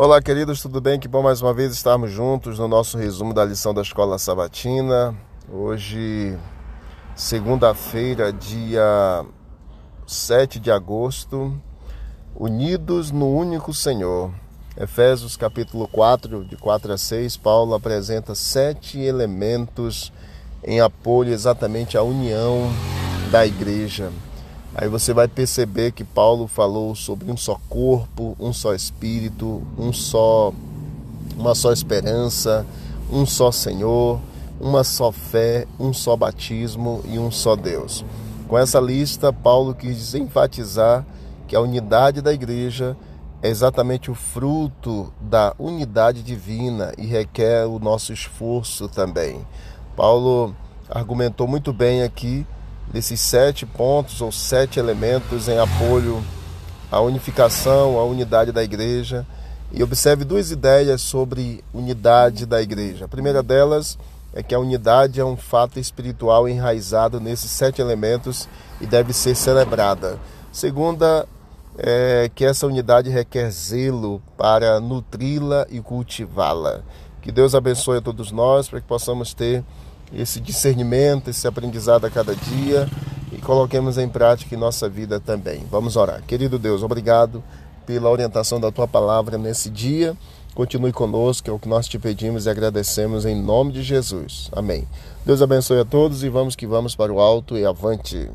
Olá, queridos, tudo bem? Que bom mais uma vez estarmos juntos no nosso resumo da lição da Escola Sabatina. Hoje, segunda-feira, dia 7 de agosto, unidos no único Senhor. Efésios capítulo 4, de 4 a 6, Paulo apresenta sete elementos em apoio exatamente à união da igreja. Aí você vai perceber que Paulo falou sobre um só corpo, um só espírito, um só uma só esperança, um só Senhor, uma só fé, um só batismo e um só Deus. Com essa lista, Paulo quis enfatizar que a unidade da igreja é exatamente o fruto da unidade divina e requer o nosso esforço também. Paulo argumentou muito bem aqui desses sete pontos ou sete elementos em apoio à unificação, à unidade da igreja. E observe duas ideias sobre unidade da igreja. A primeira delas é que a unidade é um fato espiritual enraizado nesses sete elementos e deve ser celebrada. Segunda é que essa unidade requer zelo para nutri-la e cultivá-la. Que Deus abençoe a todos nós para que possamos ter esse discernimento, esse aprendizado a cada dia e coloquemos em prática em nossa vida também. Vamos orar. Querido Deus, obrigado pela orientação da tua palavra nesse dia. Continue conosco, é o que nós te pedimos e agradecemos em nome de Jesus. Amém. Deus abençoe a todos e vamos que vamos para o alto e avante.